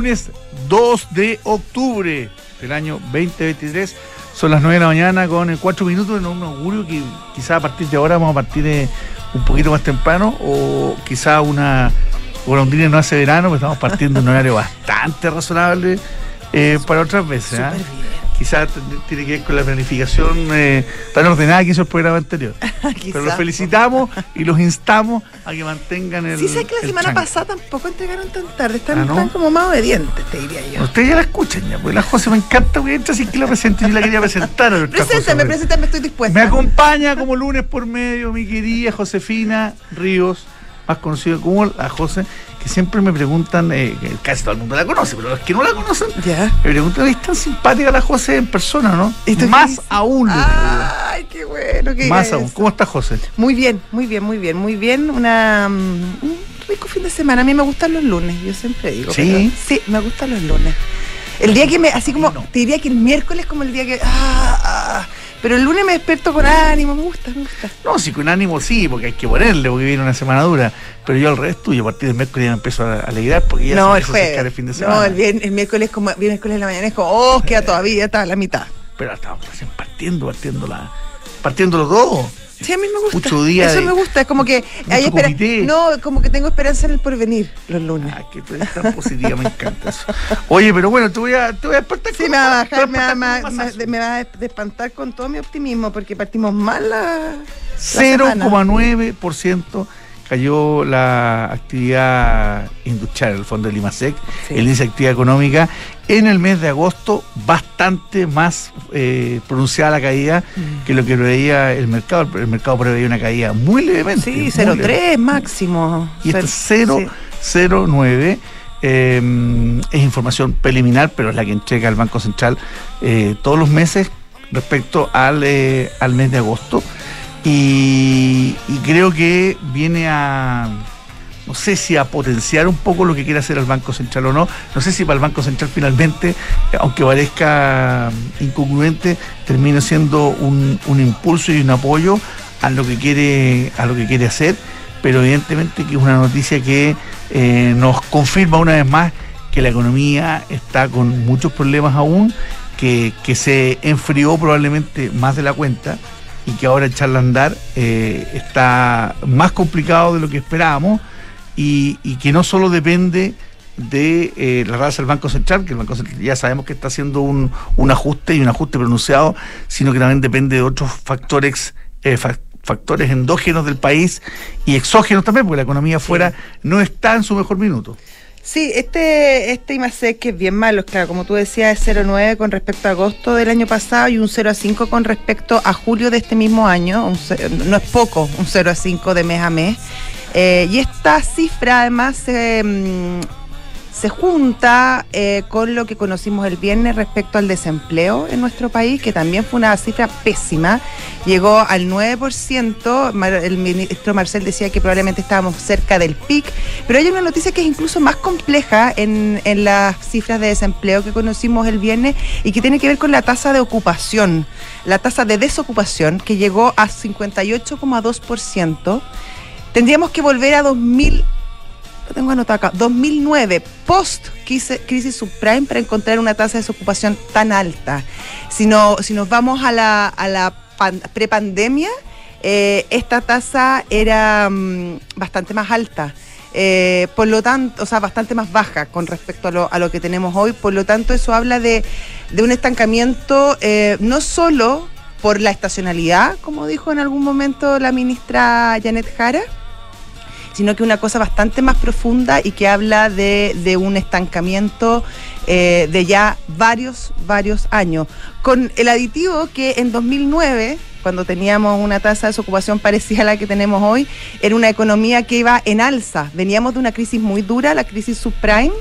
lunes 2 de octubre del año 2023. Son las 9 de la mañana con 4 minutos en un augurio que quizá a partir de ahora vamos a partir de un poquito más temprano o quizá una golondrina no hace verano, pero estamos partiendo en un horario bastante razonable eh, para otras veces. ¿ah? Quizás tiene que ver con la planificación eh, tan ordenada que hizo el programa anterior. Pero los felicitamos y los instamos a que mantengan el. Sí, sé que la semana pasada tampoco entregaron tan tarde, están, ah, como más obedientes, te diría yo. Ustedes ya la escuchan ya, pues la José me encanta que entra sin que la presente, yo la quería presentar. Preséntame, preséntame, estoy dispuesta. Me acompaña como lunes por medio mi querida Josefina Ríos, más conocida como la José que siempre me preguntan, eh, casi todo el mundo la conoce, pero los que no la conocen, me preguntan, ¿es tan simpática la José en persona, no? Más aún. Ay, qué bueno. Que Más aún. ¿Cómo está José? Muy bien, muy bien, muy bien, muy bien. Una, mm, un rico fin de semana. A mí me gustan los lunes, yo siempre digo. Sí. sí, me gustan los lunes. El día que me, así como, te diría que el miércoles como el día que, ah, ah pero el lunes me despierto con ánimo, me gusta, me gusta. No, sí, con ánimo sí, porque hay que ponerle, porque viene una semana dura. Pero yo al revés tuyo, a partir del miércoles ya me empiezo a alegrar porque ya no, se el jueves, el fin de semana. No, el, el miércoles como, miércoles de la mañana es como, oh, queda todavía, está a la mitad. Pero estamos partiendo, partiendo la, partiendo los dos. Sí, a mí me gusta. Mucho día Eso me gusta. Es como que hay espera No, como que tengo esperanza en el porvenir los lunes. Ah, que tú eres tan positiva, me encanta eso. Oye, pero bueno, te voy a, te voy a despertar Sí, me va a bajar, me va, me, va a despantar con todo mi optimismo porque partimos mal la. 0,9% cayó la actividad industrial, el fondo del IMASEC, el índice de actividad económica, en el mes de agosto bastante más eh, pronunciada la caída mm. que lo que preveía el mercado. El mercado preveía una caída muy levemente. Sí, 0,3 máximo. Y este 0,09. Eh, es información preliminar, pero es la que entrega el Banco Central eh, todos los meses respecto al, al mes de agosto. Y, creo que viene a, no sé si a potenciar un poco lo que quiere hacer el Banco Central o no. No sé si para el Banco Central finalmente, aunque parezca incongruente, termine siendo un, impulso y un apoyo a lo que quiere, a lo que quiere hacer. Pero evidentemente que es una noticia que eh, nos confirma una vez más que la economía está con muchos problemas aún, que, que se enfrió probablemente más de la cuenta y que ahora echarla a andar eh, está más complicado de lo que esperábamos y, que no solo depende de eh, la raza del Banco Central, que el Banco Central ya sabemos que está haciendo un, ajuste y un ajuste pronunciado, sino que también depende de otros factores, eh, factores endógenos del país y exógenos también, porque la economía afuera no está en su mejor minuto. Sí, este, este IMASEC que es bien malo, claro, como tú decías, es 0,9 con respecto a agosto del año pasado y un 0,5 con respecto a julio de este mismo año. no es poco, un 0,5 de mes a mes. Eh, y esta cifra además se se junta eh, con lo que conocimos el viernes respecto al desempleo en nuestro país, que también fue una cifra pésima. Llegó al 9%. El ministro Marcel decía que probablemente estábamos cerca del pic, pero hay una noticia que es incluso más compleja en, en las cifras de desempleo que conocimos el viernes y que tiene que ver con la tasa de ocupación, la tasa de desocupación, que llegó a 58,2%. Tendríamos que volver a 2000 tengo anotado acá, 2009, post crisis subprime, para encontrar una tasa de desocupación tan alta. Si, si nos vamos a la, a la prepandemia, eh, esta tasa era mm, bastante más alta. Eh, por lo tanto, o sea, bastante más baja con respecto a lo, a lo que tenemos hoy. Por lo tanto, eso habla de, de un estancamiento eh, no solo por la estacionalidad, como dijo en algún momento la ministra Janet Jara, sino que una cosa bastante más profunda y que habla de, un estancamiento eh, de ya varios, varios años. Con el aditivo que en 2009 cuando teníamos una tasa de desocupación parecida a la que tenemos hoy, era una economía que iba en alza. Veníamos de una crisis muy dura, la crisis subprime.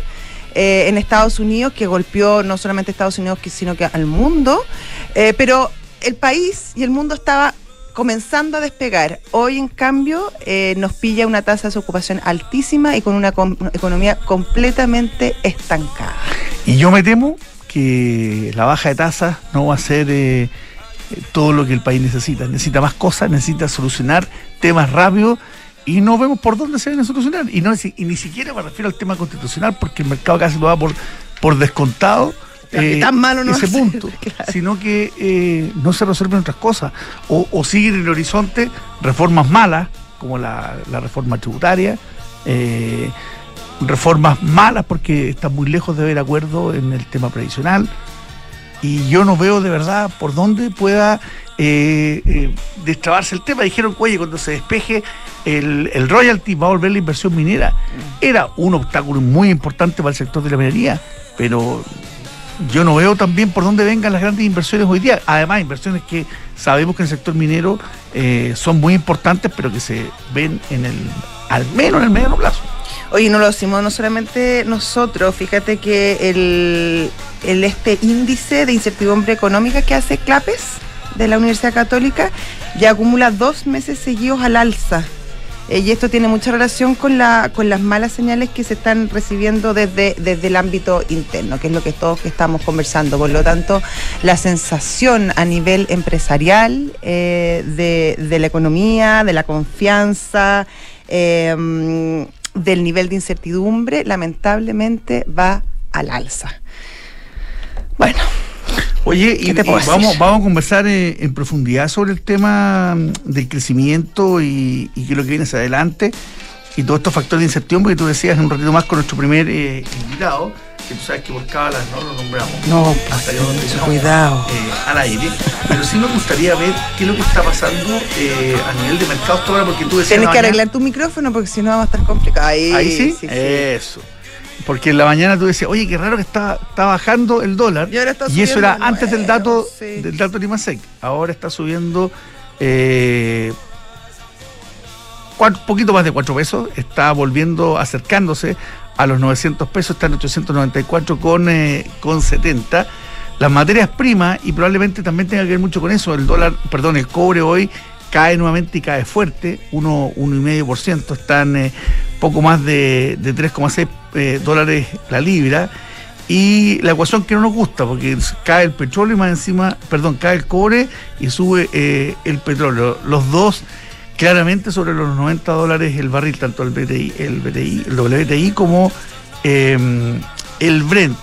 Eh, en Estados Unidos, que golpeó no solamente a Estados Unidos, sino que al mundo, eh, pero el país y el mundo estaba comenzando a despegar. Hoy, en cambio, eh, nos pilla una tasa de desocupación altísima y con una economía completamente estancada. Y yo me temo que la baja de tasas no va a ser eh, todo lo que el país necesita. Necesita más cosas, necesita solucionar temas rápidos y no vemos por dónde se viene a solucionar. Y, no, ni siquiera me refiero al tema constitucional, porque el mercado casi lo da por, por descontado. Eh, tan malo no ese punto, sino que eh, no se resuelven otras cosas. O, o, siguen en el horizonte reformas malas, como la, la reforma tributaria, eh, reformas malas porque están muy lejos de haber acuerdo en el tema previsional. Y yo no veo de verdad por dónde pueda eh, destrabarse el tema. Dijeron, oye, cuando se despeje el, el, royalty va a volver la inversión minera. Era un obstáculo muy importante para el sector de la minería, pero yo no veo también por dónde vengan las grandes inversiones hoy día. Además, inversiones que sabemos que en el sector minero eh, son muy importantes, pero que se ven en el, al menos en el mediano plazo. Oye, no lo decimos no solamente nosotros, fíjate que el, el este índice de incertidumbre económica que hace CLAPES de la Universidad Católica ya acumula dos meses seguidos al alza. Eh, y esto tiene mucha relación con, la, con las malas señales que se están recibiendo desde, desde el ámbito interno, que es lo que todos estamos conversando. Por lo tanto, la sensación a nivel empresarial eh, de, la economía, de la confianza, eh, del nivel de incertidumbre, lamentablemente va al alza. Bueno. Oye, y, y vamos, vamos a conversar eh, en profundidad sobre el tema mm, del crecimiento y, y qué es lo que viene hacia adelante y todos estos factores de incertidumbre que tú decías un ratito más con nuestro primer eh, invitado, que tú sabes que por cada las no lo nombramos. No, hasta yo donde cuidado. Eh, al aire. Pero sí me gustaría ver qué es lo que está pasando eh, a nivel de mercados ahora, porque tú decías. Tienes que arreglar tu micrófono porque si no va a estar complicado. Ahí, ¿Ahí sí? sí, sí. Eso. Porque en la mañana tú decías, oye, qué raro que está, está bajando el dólar. Y, y eso era antes del dato sí. del dato Limasec. Ahora está subiendo eh, cuatro, poquito más de 4 pesos. Está volviendo, acercándose a los 900 pesos. Está en 894 con, eh, con 70. Las materias primas, y probablemente también tenga que ver mucho con eso, el dólar, perdón, el cobre hoy cae nuevamente y cae fuerte, 1,5%, están eh, poco más de, de 3,6 eh, dólares la libra. Y la ecuación que no nos gusta, porque cae el petróleo y más encima, perdón, cae el cobre y sube eh, el petróleo. Los dos claramente sobre los 90 dólares el barril, tanto el BTI, el BTI, el WTI como eh, el Brent.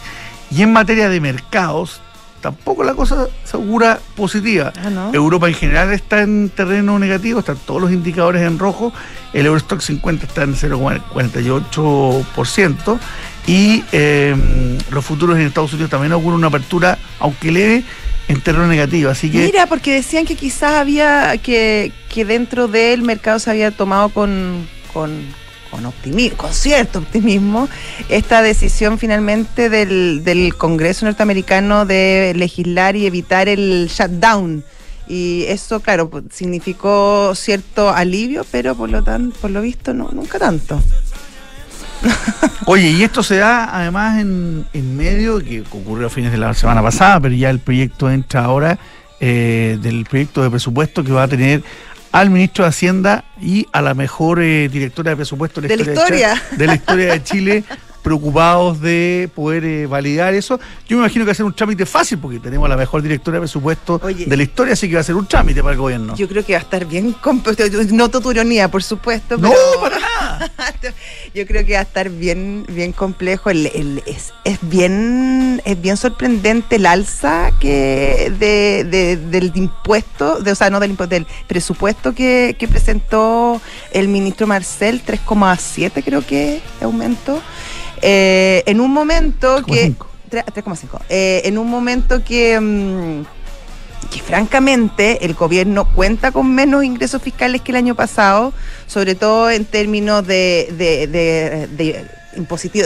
Y en materia de mercados, tampoco la cosa segura positiva. Ah, ¿no? Europa en general está en terreno negativo, están todos los indicadores en rojo, el Eurostock 50 está en 0,48% y eh, los futuros en Estados Unidos también auguran una apertura, aunque leve, en terreno negativo. Así que Mira, porque decían que quizás había que, que dentro del mercado se había tomado con, con con, cierto optimismo esta decisión finalmente del, Congreso norteamericano de legislar y evitar el shutdown. Y eso, claro, significó cierto alivio, pero por lo, tan, por lo visto no, nunca tanto. Oye, y esto se da además en, en, medio, que ocurrió a fines de la semana pasada, pero ya el proyecto entra ahora, eh, del proyecto de presupuesto que va a tener al ministro de Hacienda y a la mejor eh, directora de presupuesto de la, de historia, la historia. De, la historia de Chile, preocupados de poder eh, validar eso. Yo me imagino que va a ser un trámite fácil porque tenemos a la mejor directora de presupuesto Oye, de la historia, así que va a ser un trámite para el gobierno. Yo creo que va a estar bien, noto tu ironía, por supuesto. Pero... No, para nada. yo creo que va a estar bien, bien complejo. El, el, es, es, bien, es bien sorprendente el alza que de, de, del impuesto, de, o sea, no del impuesto, del presupuesto que, que presentó el ministro Marcel, 3,7 creo que aumentó. Eh, en un momento 3, que 3,5 eh, en un momento que mmm, que francamente el gobierno cuenta con menos ingresos fiscales que el año pasado, sobre todo en términos de, de, de,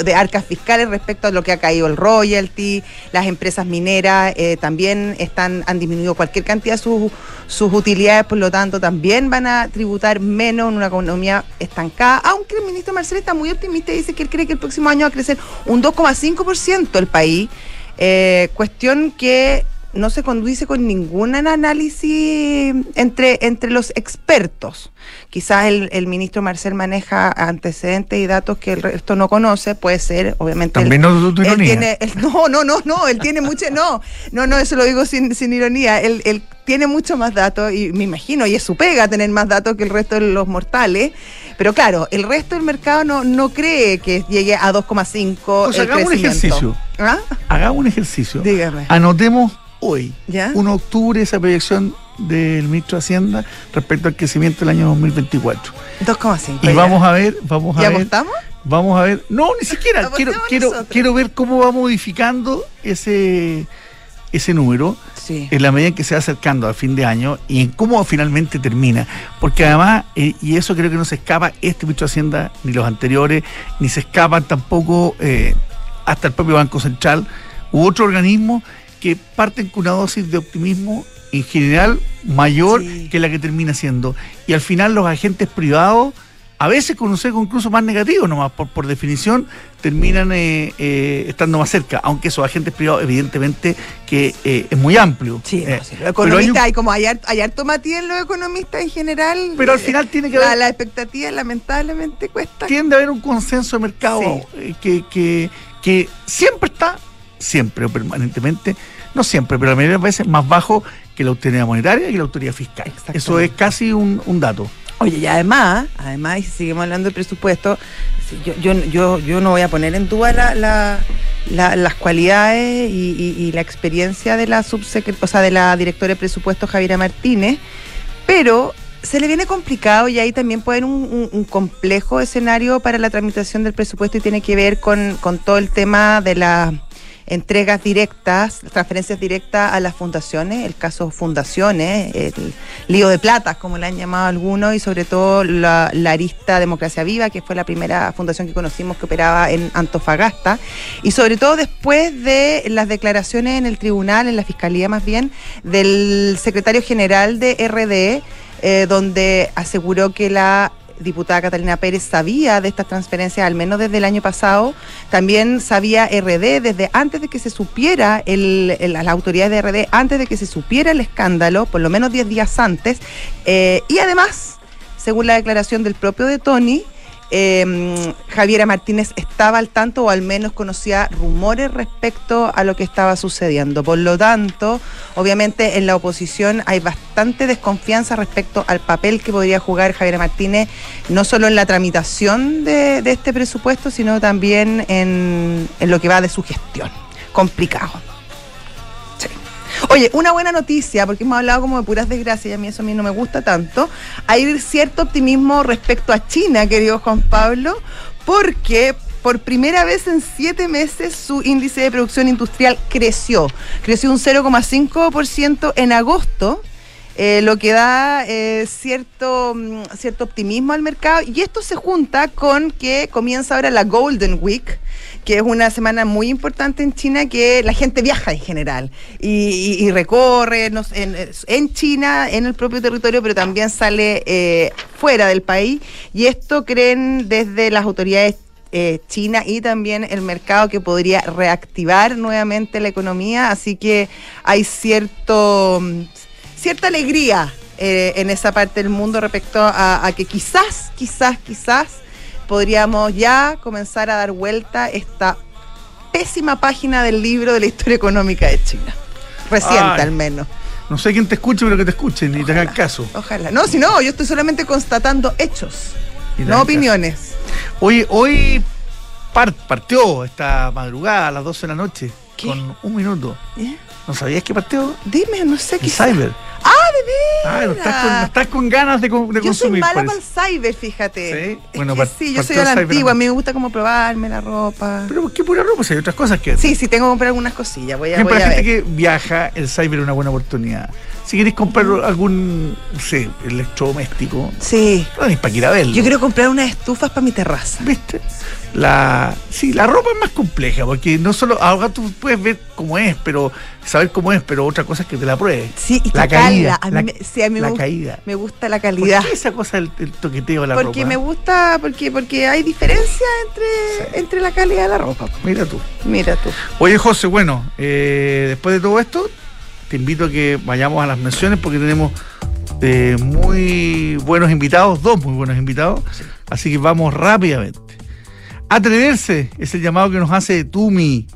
de arcas fiscales respecto a lo que ha caído el royalty, las empresas mineras eh, también están, han disminuido cualquier cantidad de sus, sus utilidades, por lo tanto también van a tributar menos en una economía estancada, aunque el ministro Marcel está muy optimista y dice que él cree que el próximo año va a crecer un 2,5% el país, eh, cuestión que no se conduce con ningún análisis entre, entre los expertos. Quizás el, ministro Marcel maneja antecedentes y datos que el resto no conoce, puede ser, obviamente. También no tu ironía. no, no, no, no, él tiene mucho, no, no, no, eso lo digo sin, sin ironía. Él, él tiene mucho más datos y me imagino, y es su pega tener más datos que el resto de los mortales. Pero claro, el resto del mercado no, no cree que llegue a 2,5 pues hagamos un ejercicio. ¿Ah? Hagamos un ejercicio. Dígame. Anotemos hoy, 1 de octubre, esa proyección del ministro de Hacienda respecto al crecimiento del año 2024. 2,5. Y vamos a ver, vamos a ¿Ya ver. apostamos? Vamos a ver. No, ni siquiera. quiero, quiero, quiero ver cómo va modificando ese, ese número en la medida en que se va acercando al fin de año y en cómo finalmente termina. Porque además, eh, y eso creo que no se escapa este ministro de Hacienda, ni los anteriores, ni se escapan tampoco eh, hasta el propio Banco Central u otro organismo que parten con una dosis de optimismo en general mayor que la que termina siendo. Y al final los agentes privados a veces con un sesgo incluso más negativo, nomás por, por definición, terminan eh, eh, estando más cerca, aunque esos agentes privados, evidentemente, que eh, es muy amplio. Sí, los economistas, hay, como hay, hay harto en los economistas en general. Pero al final tiene que haber. La, expectativa lamentablemente cuesta. Tiende a haber un consenso de mercado que, que, que siempre está, siempre o permanentemente, no siempre, pero la mayoría de las veces más bajo que la autoridad monetaria y la autoridad fiscal. Eso es casi un, un dato. Oye, y además, además, y si seguimos hablando del presupuesto, yo, yo, yo, yo no voy a poner en duda la, las cualidades y, la experiencia de la o sea, de la directora de presupuesto Javiera Martínez, pero se le viene complicado y ahí también puede haber un, complejo escenario para la tramitación del presupuesto y tiene que ver con, con todo el tema de la entregas directas, transferencias directas a las fundaciones, el caso fundaciones, el lío de plata, como le han llamado algunos, y sobre todo la, arista Democracia Viva, que fue la primera fundación que conocimos que operaba en Antofagasta, y sobre todo después de las declaraciones en el tribunal, en la fiscalía más bien, del secretario general de RDE, eh, donde aseguró que la diputada Catalina Pérez sabía de estas transferencias, al menos desde el año pasado. También sabía RD desde antes de que se supiera, el, las autoridades de RD, antes de que se supiera el escándalo, por lo menos 10 días antes. Eh, y además, según la declaración del propio de Tony, eh, Javiera Martínez estaba al tanto o al menos conocía rumores respecto a lo que estaba sucediendo. Por lo tanto, obviamente en la oposición hay bastante desconfianza respecto al papel que podría jugar Javiera Martínez, no solo en la tramitación de, este presupuesto, sino también en, en lo que va de su gestión. Complicado. Oye, una buena noticia, porque hemos hablado como de puras desgracias y a mí eso a mí no me gusta tanto. Hay cierto optimismo respecto a China, querido Juan Pablo, porque por primera vez en siete meses su índice de producción industrial creció. Creció un 0,5% en agosto. Eh, lo que da eh, cierto, mm, cierto optimismo al mercado y esto se junta con que comienza ahora la Golden Week, que es una semana muy importante en China que la gente viaja en general y, recorre en, China, en el propio territorio, pero también sale eh, fuera del país. Y esto creen desde las autoridades eh, China y también el mercado que podría reactivar nuevamente la economía. Así que hay cierto, cierta alegría eh, en esa parte del mundo respecto a que quizás, quizás, quizás podríamos ya comenzar a dar vuelta esta pésima página del libro de la historia económica de China. Reciente al menos. No sé quién te escuche, pero que te escuchen y te hagan caso. Ojalá. No, si no, yo estoy solamente constatando hechos, no opiniones. Hoy, hoy partió esta madrugada a las 12 de la noche con un minuto. ¿Eh? ¿No sabías que partió? Dime, no sé qué. Cyber. ¡Ah, de Ah, no estás con, estás con ganas de, de consumir. Yo soy mala para el cyber, fíjate. Sí, bueno, sí yo soy de la antigua, a mí me gusta como probarme la ropa. Pero ¿qué pura ropa? Si hay otras cosas que Sí, sí, tengo que comprar algunas cosillas. Voy a, voy para la gente que viaja, el cyber es una buena oportunidad. Si queréis comprar algún, no sé, electrodoméstico, sí. no tenéis para ir a verlo. Yo quiero comprar unas estufas para mi terraza. ¿Viste? La, sí, la ropa es más compleja, porque no solo, ahora tú puedes ver cómo es, pero saber cómo es, pero otra cosa es que te la pruebes. Sí, y la caída. A mí, sí, a mí la me, caída. me gusta la calidad. ¿Por qué esa cosa del, toqueteo de la porque ropa? Porque me gusta, porque, porque hay diferencia entre, entre la calidad de la ropa. Mira tú. Mira tú. Oye, José, bueno, eh, después de todo esto, te invito a que vayamos a las menciones porque tenemos eh, muy buenos invitados, dos muy buenos invitados. Así que vamos rápidamente. Atreverse es el llamado que nos hace Tumi.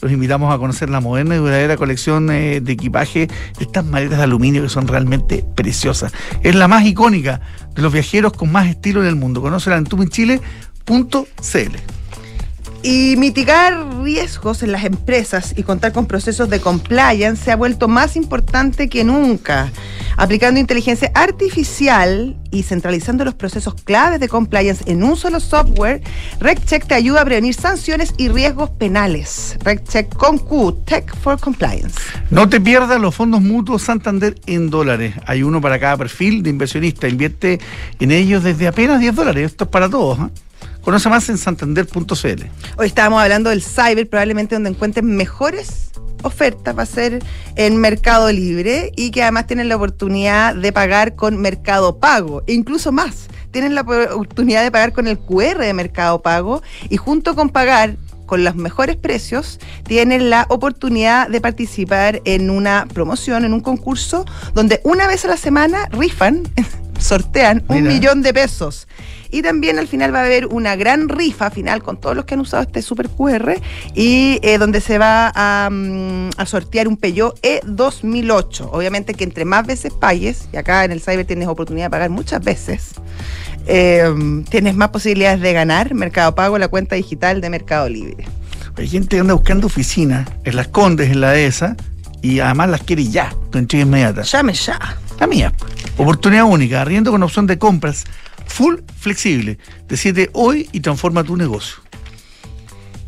Los invitamos a conocer la moderna y duradera colección eh, de equipaje de estas maletas de aluminio que son realmente preciosas. Es la más icónica de los viajeros con más estilo en el mundo. Conócela en tumichile.cl. Y mitigar riesgos en las empresas y contar con procesos de compliance se ha vuelto más importante que nunca. Aplicando inteligencia artificial y centralizando los procesos claves de compliance en un solo software, RecCheck te ayuda a prevenir sanciones y riesgos penales. RecCheck con Q, Tech for Compliance. No te pierdas los fondos mutuos Santander en dólares. Hay uno para cada perfil de inversionista. Invierte en ellos desde apenas 10 dólares. Esto es para todos. ¿eh? Conoce más en santander.cl. Hoy estábamos hablando del cyber, probablemente donde encuentren mejores ofertas va a ser en Mercado Libre y que además tienen la oportunidad de pagar con Mercado Pago, e incluso más. Tienen la oportunidad de pagar con el QR de Mercado Pago y junto con pagar con los mejores precios, tienen la oportunidad de participar en una promoción, en un concurso, donde una vez a la semana rifan, sortean un millón de pesos. Y también al final va a haber una gran rifa final con todos los que han usado este Super QR y eh, donde se va a, mm, a, sortear un Peugeot E 2008. Obviamente que entre más veces pagues, y acá en el Cyber tienes oportunidad de pagar muchas veces, eh, tienes más posibilidades de ganar Mercado Pago, la cuenta digital de Mercado Libre. Hay gente que anda buscando oficinas en las Condes, en la ESA, y además las quiere ya, con entrega inmediata. Llame ya. La mía. Oportunidad única, arriendo con opción de compras full flexible. Decide hoy y transforma tu negocio.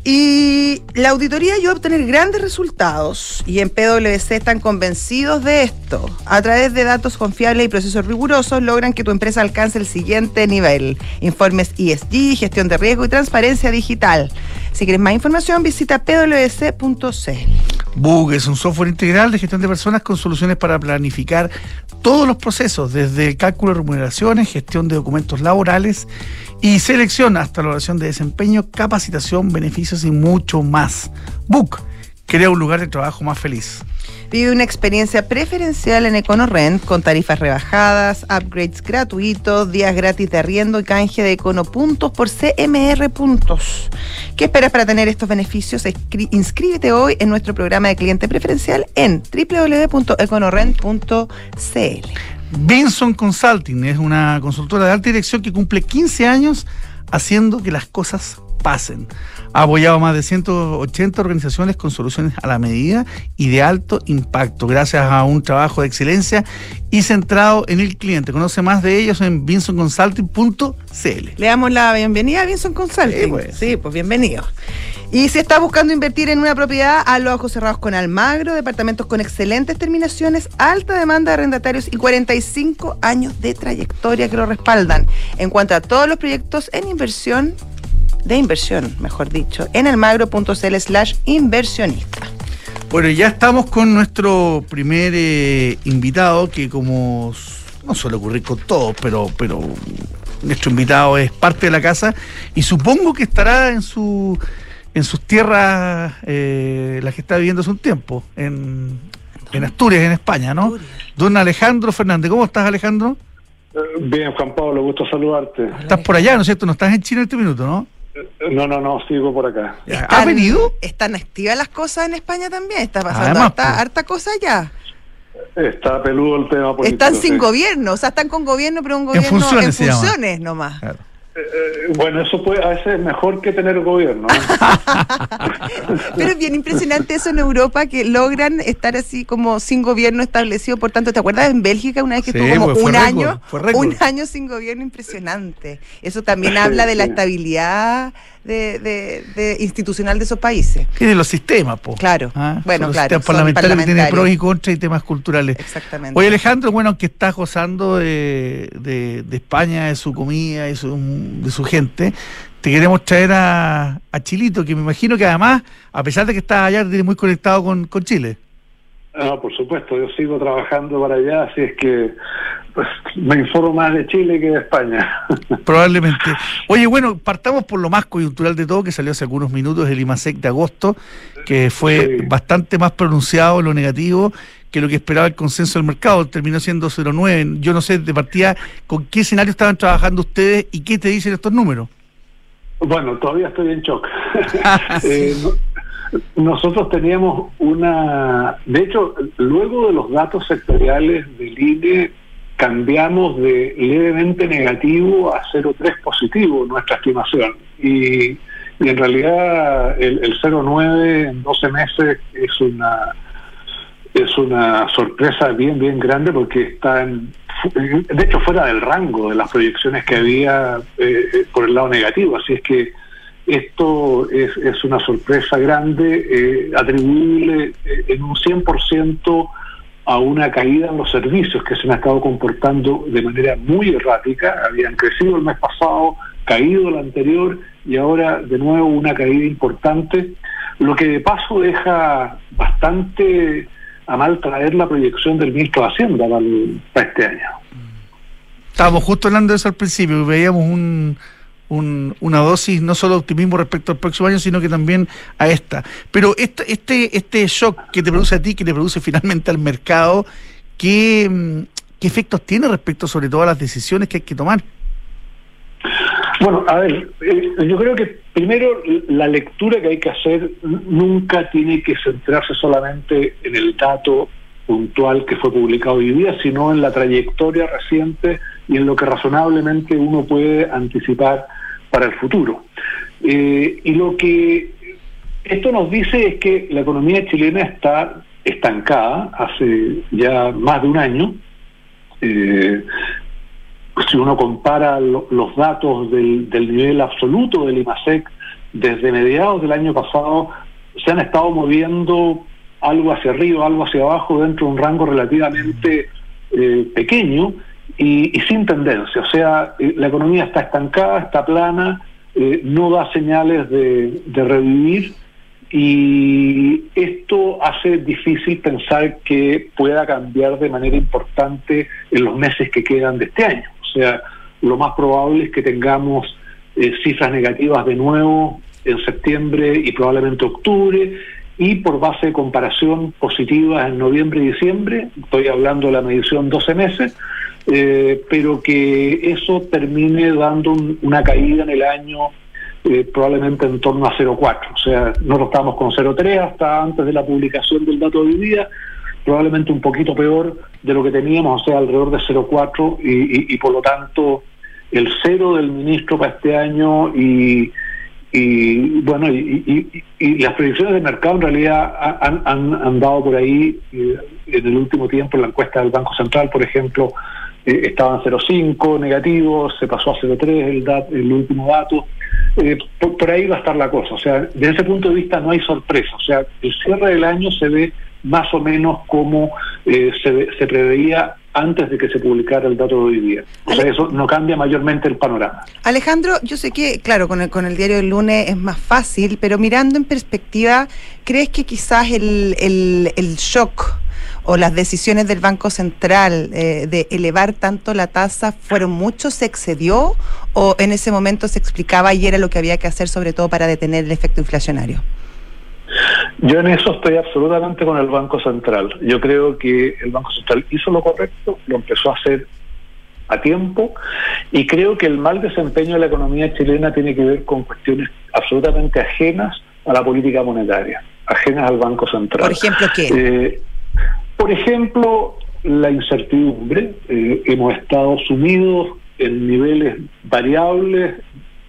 Y la auditoría ayuda a obtener grandes resultados y en PwC están convencidos de esto. A través de datos confiables y procesos rigurosos logran que tu empresa alcance el siguiente nivel. Informes ESG, gestión de riesgo y transparencia digital. Si quieres más información, visita pwc.cl. Bug es un software integral de gestión de personas con soluciones para planificar todos los procesos, desde el cálculo de remuneraciones, gestión de documentos laborales y selección hasta la oración de desempeño, capacitación, beneficios y mucho más. Book crea un lugar de trabajo más feliz. Vive una experiencia preferencial en EconoRent con tarifas rebajadas, upgrades gratuitos, días gratis de arriendo y canje de EconoPuntos por CMR Puntos. ¿Qué esperas para tener estos beneficios? Inscríbete hoy en nuestro programa de cliente preferencial en www.econorent.cl. Vinson Consulting es una consultora de alta dirección que cumple 15 años haciendo que las cosas pasen. Ha apoyado más de 180 organizaciones con soluciones a la medida y de alto impacto, gracias a un trabajo de excelencia y centrado en el cliente. Conoce más de ellos en vinsonconsulting.cl. Le damos la bienvenida a Vinson Consulting. Sí, pues, sí, pues bienvenido. Y si está buscando invertir en una propiedad, a los ojos cerrados con Almagro, departamentos con excelentes terminaciones, alta demanda de arrendatarios y 45 años de trayectoria que lo respaldan. En cuanto a todos los proyectos en inversión, de inversión, mejor dicho, en almagro.cl slash inversionista. Bueno, ya estamos con nuestro primer eh, invitado, que como no suele ocurrir con todos, pero, pero nuestro invitado es parte de la casa y supongo que estará en su en sus tierras, eh, las que está viviendo hace un tiempo, en, en Asturias, en España, ¿no? Don Alejandro Fernández, ¿cómo estás Alejandro? Bien, Juan Pablo, gusto saludarte. Estás por allá, ¿no es cierto? No estás en China en este minuto, ¿no? No, no, no, sigo por acá. ¿Has venido? Están activas las cosas en España también, está pasando harta, harta, cosa ya. Está peludo el tema político. Están sin gobierno, o sea, están con gobierno, pero un gobierno en funciones, en funciones nomás. Claro. Eh, eh, bueno, eso puede, a veces es mejor que tener gobierno. Pero es bien impresionante eso en Europa, que logran estar así como sin gobierno establecido. Por tanto, ¿te acuerdas en Bélgica una vez que estuvo como un año, un año sin gobierno impresionante? Eso también habla de la estabilidad de, de, institucional de esos países. Y de los sistemas, pues. Claro. ¿Ah? Bueno, los claro. Sistemas parlamentarios, que tienen pros y contras y temas culturales. Exactamente. Oye, Alejandro, bueno, que está gozando de, de, España, de su comida y su, de su gente, te queremos traer a, a, Chilito, que me imagino que además, a pesar de que estás allá, te muy conectado con, con Chile. No, por supuesto, yo sigo trabajando para allá, así es que pues, me informo más de Chile que de España. Probablemente. Oye, bueno, partamos por lo más coyuntural de todo, que salió hace algunos minutos, el IMASEC de agosto, que fue bastante más pronunciado en lo negativo que lo que esperaba el consenso del mercado, terminó siendo 0,9. Yo no sé de partida con qué escenario estaban trabajando ustedes y qué te dicen estos números. Bueno, todavía estoy en shock. Eh, nosotros teníamos una, de hecho, luego de los datos sectoriales del INE, cambiamos de levemente negativo a 0,3 positivo nuestra estimación. Y, en realidad el, el 0,9 en 12 meses es una es una sorpresa bien, bien grande porque está en, de hecho fuera del rango de las proyecciones que había eh, por el lado negativo. Así es que esto es, es una sorpresa grande, eh, atribuible eh, en un 100% a una caída en los servicios que se han estado comportando de manera muy errática. Habían crecido el mes pasado, caído el anterior y ahora de nuevo una caída importante, lo que de paso deja bastante a mal traer la proyección del ministro de Hacienda para, este año. Estábamos justo hablando de eso al principio, veíamos un, una dosis no solo de optimismo respecto al próximo año, sino que también a esta. Pero este, este, este shock que te produce a ti, que te produce finalmente al mercado, ¿qué, qué efectos tiene respecto sobre todo a las decisiones que hay que tomar? Bueno, a ver, eh, yo creo que primero la lectura que hay que hacer nunca tiene que centrarse solamente en el dato puntual que fue publicado hoy día, sino en la trayectoria reciente y en lo que razonablemente uno puede anticipar para el futuro. Eh, y lo que esto nos dice es que la economía chilena está estancada hace ya más de un año. Eh, si uno compara los datos del, nivel absoluto del IMASEC desde mediados del año pasado, se han estado moviendo algo hacia arriba, algo hacia abajo, dentro de un rango relativamente eh, pequeño y, sin tendencia. O sea, eh, la economía está estancada, está plana, eh, no da señales de, de revivir y esto hace difícil pensar que pueda cambiar de manera importante en los meses que quedan de este año. O sea, lo más probable es que tengamos eh, cifras negativas de nuevo en septiembre y probablemente octubre, y por base de comparación positivas en noviembre y diciembre, estoy hablando de la medición 12 meses, eh, pero que eso termine dando una caída en el año eh, probablemente en torno a 0,4. O sea, nosotros estamos con 0,3 hasta antes de la publicación del dato de hoy día, probablemente un poquito peor de lo que teníamos, o sea, alrededor de 0,4 y, y, por lo tanto el cero del ministro para este año y, y bueno, y, las predicciones de mercado en realidad han, han, dado por ahí eh, en el último tiempo, en la encuesta del Banco Central, por ejemplo, eh, estaban 0,5 negativos, se pasó a 0,3 el, el último dato. Eh, por, ahí va a estar la cosa. O sea, desde ese punto de vista no hay sorpresa. O sea, el cierre del año se ve más o menos como eh, se, se preveía antes de que se publicara el dato de hoy día. O sea, eso no cambia mayormente el panorama. Alejandro, yo sé que, claro, con el, con el diario del lunes es más fácil, pero mirando en perspectiva, ¿crees que quizás el, el, el shock o las decisiones del Banco Central eh, de elevar tanto la tasa fueron mucho, se excedió o en ese momento se explicaba y era lo que había que hacer sobre todo para detener el efecto inflacionario? Yo en eso estoy absolutamente con el Banco Central. Yo creo que el Banco Central hizo lo correcto, lo empezó a hacer a tiempo y creo que el mal desempeño de la economía chilena tiene que ver con cuestiones absolutamente ajenas a la política monetaria, ajenas al Banco Central. Por ejemplo, ¿qué? Eh, por ejemplo, la incertidumbre. Eh, hemos estado sumidos en niveles variables,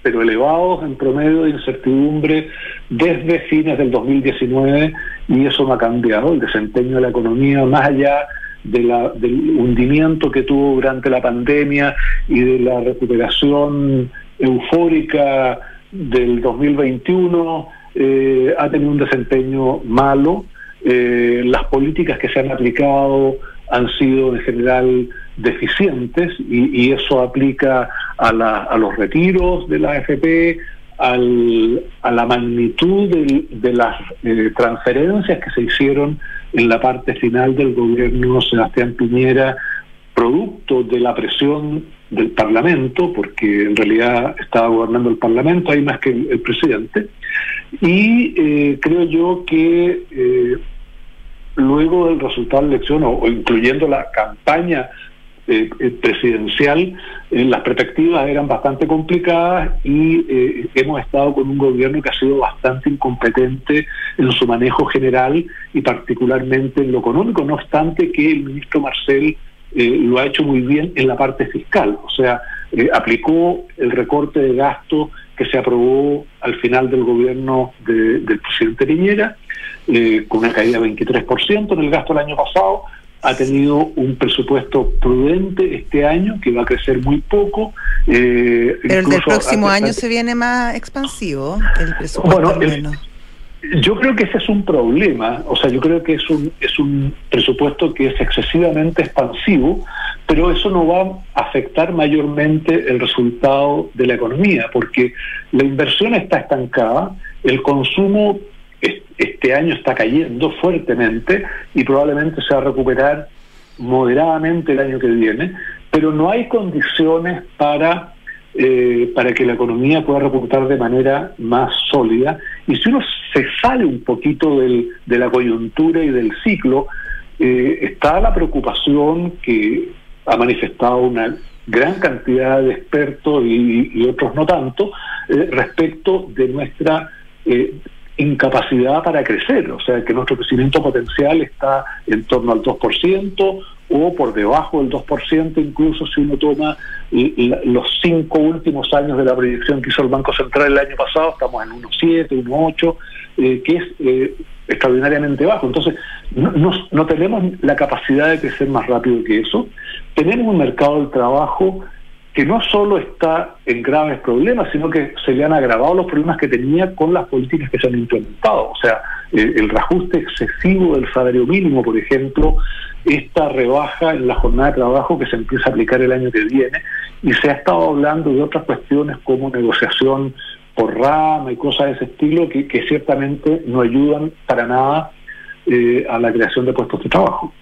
pero elevados en promedio de incertidumbre desde fines del 2019 y eso no ha cambiado. El desempeño de la economía, más allá de la, del hundimiento que tuvo durante la pandemia y de la recuperación eufórica del 2021, eh, ha tenido un desempeño malo eh, las políticas que se han aplicado han sido en general deficientes y, eso aplica a, a, los retiros de la AFP, a la magnitud de, las eh, transferencias que se hicieron en la parte final del gobierno Sebastián Piñera producto de la presión del Parlamento, porque en realidad estaba gobernando el Parlamento, hay más que el, presidente, y eh, creo yo que eh, luego del resultado de la elección, o, incluyendo la campaña eh, presidencial, las perspectivas eran bastante complicadas y hemos estado con un gobierno que ha sido bastante incompetente en su manejo general y particularmente en lo económico, no obstante que el ministro Marcel eh, lo ha hecho muy bien en la parte fiscal, o sea, eh, aplicó el recorte de gasto que se aprobó al final del gobierno del presidente Piñera, eh, con una caída de 23% en el gasto del año pasado, ha tenido un presupuesto prudente este año que va a crecer muy poco. Pero el del próximo año se viene más expansivo, el presupuesto. Bueno, yo creo que ese es un problema, o sea, yo creo que es un, es un presupuesto que es excesivamente expansivo, pero eso no va a afectar mayormente el resultado de la economía, porque la inversión está estancada, el consumo este año está cayendo fuertemente y probablemente se va a recuperar moderadamente el año que viene, pero no hay condiciones para eh, para que la economía pueda repuntar de manera más sólida. Y si uno se sale un poquito de la coyuntura y del ciclo, eh, está la preocupación que ha manifestado una gran cantidad de expertos y, otros no tanto eh, respecto de nuestra incapacidad para crecer, o sea que nuestro crecimiento potencial está en torno al 2%, o por debajo del 2%, incluso si uno toma los cinco últimos años de la proyección que hizo el Banco Central el año pasado, estamos en 1,7, 1,8, eh, que es eh, extraordinariamente bajo. Entonces, no, no, tenemos la capacidad de crecer más rápido que eso. Tenemos un mercado del trabajo que no solo está en graves problemas, sino que se le han agravado los problemas que tenía con las políticas que se han implementado. O sea, el, reajuste excesivo del salario mínimo, por ejemplo, esta rebaja en la jornada de trabajo que se empieza a aplicar el año que viene y se ha estado hablando de otras cuestiones como negociación por rama y cosas de ese estilo que, ciertamente no ayudan para nada eh, a la creación de puestos de trabajo.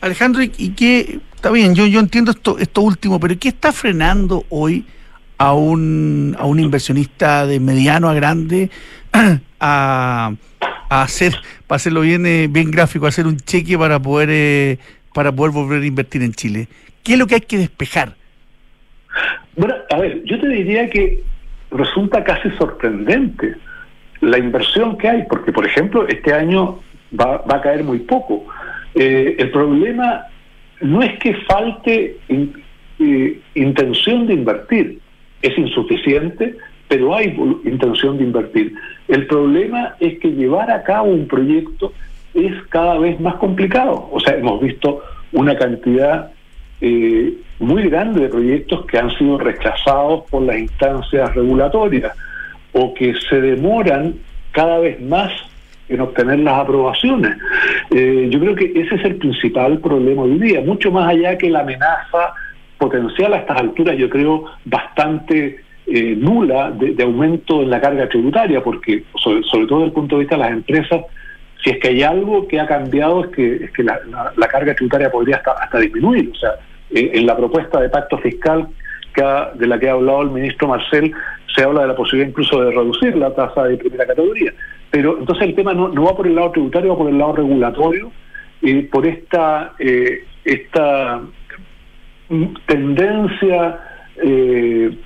Alejandro, ¿y qué? Está bien, yo, yo entiendo esto, esto último, pero ¿qué está frenando hoy a un, a un inversionista de mediano a grande a a hacer, para hacerlo bien, eh, bien gráfico, hacer un cheque para poder, eh, para poder volver a invertir en Chile. ¿Qué es lo que hay que despejar? Bueno, a ver, yo te diría que resulta casi sorprendente la inversión que hay, porque por ejemplo este año va, va a caer muy poco. Eh, el problema no es que falte intención de invertir, es insuficiente, pero hay intención de invertir. El problema es que llevar a cabo un proyecto es cada vez más complicado. O sea, hemos visto una cantidad eh, muy grande de proyectos que han sido rechazados por las instancias regulatorias o que se demoran cada vez más en obtener las aprobaciones. Eh, yo creo que ese es el principal problema hoy día, mucho más allá que la amenaza potencial a estas alturas, yo creo bastante eh, nula de, aumento en la carga tributaria, porque sobre, todo desde el punto de vista de las empresas, si es que hay algo que ha cambiado es que, es que la, carga tributaria podría hasta, disminuir. O sea, en la propuesta de pacto fiscal que de la que ha hablado el ministro Marcel, se habla de la posibilidad incluso de reducir la tasa de primera categoría. Pero entonces el tema no, no va por el lado tributario, va por el lado regulatorio, y por esta, eh, esta tendencia eh,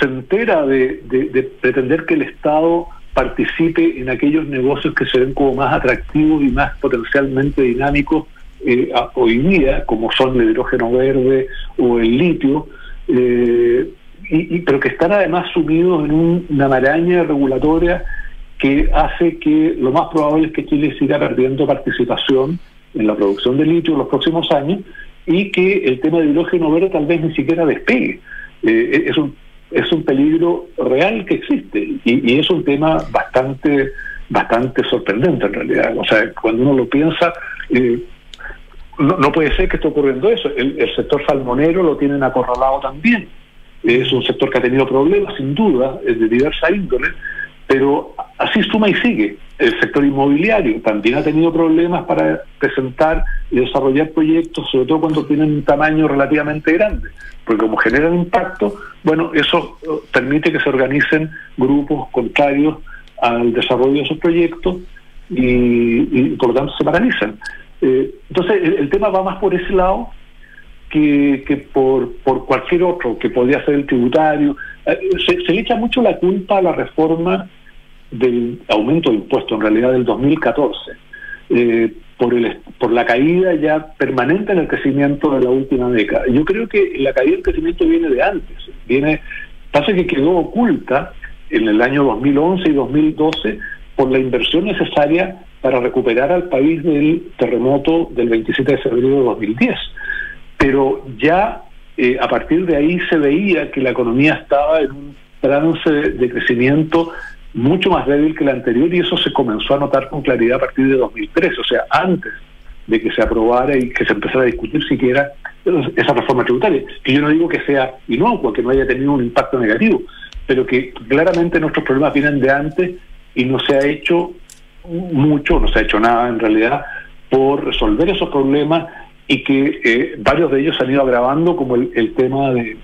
se entera de, pretender que el Estado participe en aquellos negocios que se ven como más atractivos y más potencialmente dinámicos eh, hoy día, como son el hidrógeno verde o el litio, eh, y, pero que están además sumidos en una maraña regulatoria que hace que lo más probable es que Chile siga perdiendo participación en la producción de litio en los próximos años y que el tema del hidrógeno verde tal vez ni siquiera despegue. Eh, es un es un peligro real que existe y, es un tema bastante bastante sorprendente en realidad. O sea, cuando uno lo piensa, eh, no, puede ser que esté ocurriendo eso. El, sector salmonero lo tienen acorralado también. Es un sector que ha tenido problemas, sin duda, de diversa índole, Pero así suma y sigue. El sector inmobiliario también ha tenido problemas para presentar y desarrollar proyectos, sobre todo cuando tienen un tamaño relativamente grande, porque como generan impacto, bueno, eso eh, permite que se organicen grupos contrarios al desarrollo de esos proyectos y, por lo tanto se paralizan. Eh, entonces, el, tema va más por ese lado que, que por, por cualquier otro, que podría ser el tributario. Eh, se, le echa mucho la culpa a la reforma del aumento de impuestos, en realidad del 2014, eh, por, el, por la caída ya permanente en el crecimiento de la última década. Yo creo que la caída del crecimiento viene de antes, viene, pasa que quedó oculta en el año 2011 y 2012 por la inversión necesaria para recuperar al país del terremoto del 27 de febrero de 2010. Pero ya eh, a partir de ahí se veía que la economía estaba en un trance de crecimiento mucho más débil que la anterior y eso se comenzó a notar con claridad a partir de 2013, o sea, antes de que se aprobara y que se empezara a discutir siquiera esa reforma tributaria, que yo no digo que sea inocua, que no haya tenido un impacto negativo, pero que claramente nuestros problemas vienen de antes y no se ha hecho mucho, no se ha hecho nada en realidad por resolver esos problemas y que eh, varios de ellos se han ido agravando, como el, tema de,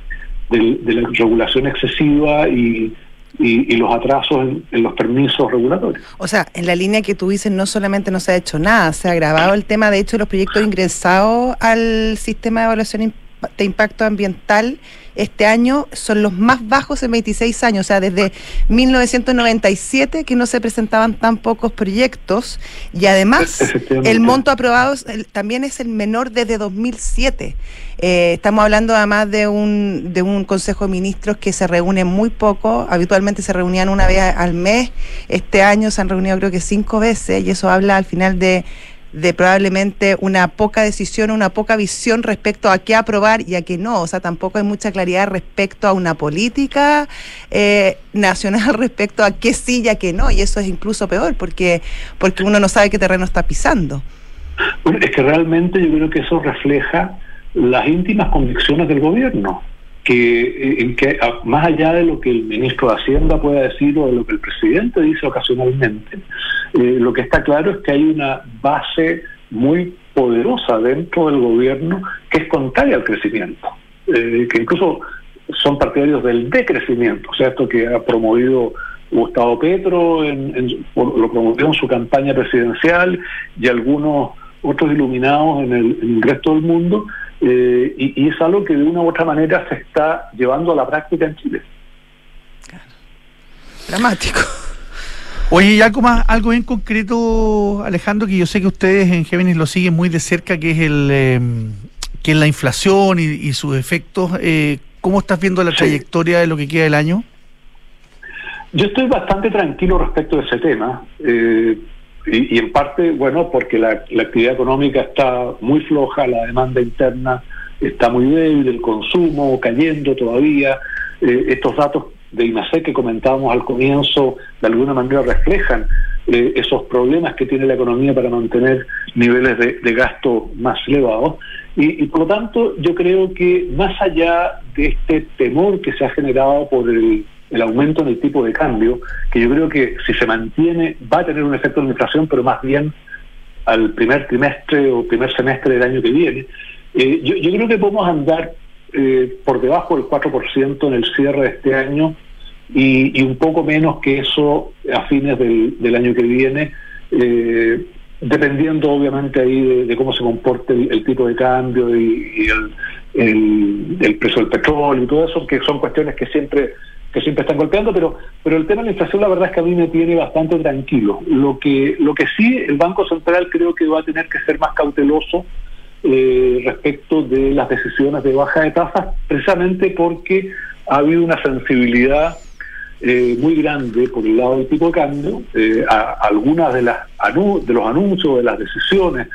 la regulación excesiva y, y, los atrasos en, en, los permisos regulatorios. O sea, en la línea que tú dices, no solamente no se ha hecho nada, se ha agravado el tema, de hecho, de los proyectos ingresados al sistema de evaluación de impacto ambiental este año son los más bajos en 26 años, o sea, desde 1997 que no se presentaban tan pocos proyectos. Y además el monto aprobado también es el menor desde 2007. Eh, estamos hablando además de un, de un Consejo de Ministros que se reúne muy poco, habitualmente se reunían una vez al mes, este año se han reunido creo que cinco veces y eso habla al final de de probablemente una poca decisión, una poca visión respecto a qué aprobar y a qué no. O sea, tampoco hay mucha claridad respecto a una política eh, nacional respecto a qué sí y a qué no. Y eso es incluso peor porque, porque uno no sabe qué terreno está pisando. es que realmente yo creo que eso refleja las íntimas convicciones del gobierno que, eh, más allá de lo que el ministro de Hacienda pueda decir o de lo que el presidente dice ocasionalmente, eh, lo que está claro es que hay una base muy poderosa dentro del gobierno que es contraria al crecimiento, eh, que incluso son partidarios del decrecimiento, o sea, esto que ha promovido Gustavo Petro, en, lo promovió en su campaña presidencial y algunos otros iluminados en el resto del mundo, eh, y, es algo que de una u otra manera se está llevando a la práctica en Chile. Dramático. Oye, y algo más, algo en concreto, Alejandro, que yo sé que ustedes en Géminis lo siguen muy de cerca, que es el em, que es la inflación y, sus efectos. Eh, ¿Cómo estás viendo la trayectoria de lo que queda del año? Yo estoy bastante tranquilo respecto de ese tema. Eh, y, en parte, bueno, porque la, actividad económica está muy floja, la demanda interna está muy débil, el consumo cayendo todavía. Eh, estos datos de IMASEC que comentábamos al comienzo de alguna manera reflejan eh, esos problemas que tiene la economía para mantener niveles de, gasto más elevados. Y, y, por lo tanto, yo creo que más allá de este temor que se ha generado por el el aumento en el tipo de cambio, que yo creo que si se mantiene va a tener un efecto en la inflación, pero más bien al primer trimestre o primer semestre del año que viene. Eh, yo, creo que podemos andar eh, por debajo del 4% en el cierre de este año y, un poco menos que eso a fines del, año que viene, eh, dependiendo obviamente ahí de, cómo se comporte el, tipo de cambio y, el, el precio del petróleo y todo eso, que son cuestiones que siempre que siempre están golpeando, pero, pero el tema de la inflación la verdad es que a mí me tiene bastante tranquilo. Lo que, lo que sí, el Banco Central creo que va a tener que ser más cauteloso eh, respecto de las decisiones de baja de tasas, precisamente porque ha habido una sensibilidad eh, muy grande por el lado del tipo de cambio, eh, a, algunas de, las de los anuncios, de las decisiones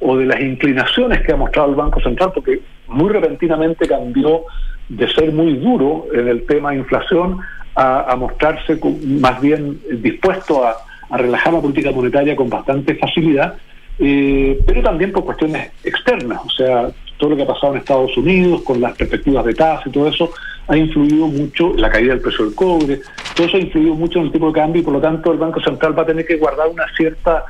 o de las inclinaciones que ha mostrado el Banco Central, porque muy repentinamente cambió de ser muy duro en el tema inflación a, mostrarse más bien dispuesto a, relajar la política monetaria con bastante facilidad, eh, pero también por cuestiones externas. O sea, todo lo que ha pasado en Estados Unidos, con las perspectivas de tasa y todo eso, ha influido mucho la caída del precio del cobre, todo eso ha influido mucho en el tipo de cambio y por lo tanto el Banco Central va a tener que guardar una cierta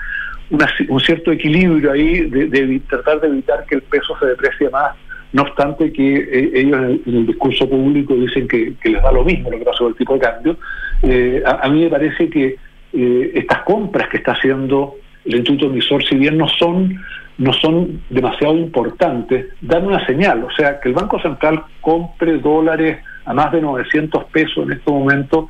un cierto equilibrio ahí de, tratar de evitar que el peso se deprecie más no obstante que eh, ellos en el, discurso público dicen que, les da lo mismo lo que pasó el tipo de cambio, eh, a, mí me parece que eh, estas compras que está haciendo el Instituto Emisor, si bien no son no son demasiado importantes, dan una señal, o sea, que el Banco Central compre dólares a más de 900 pesos en este momento,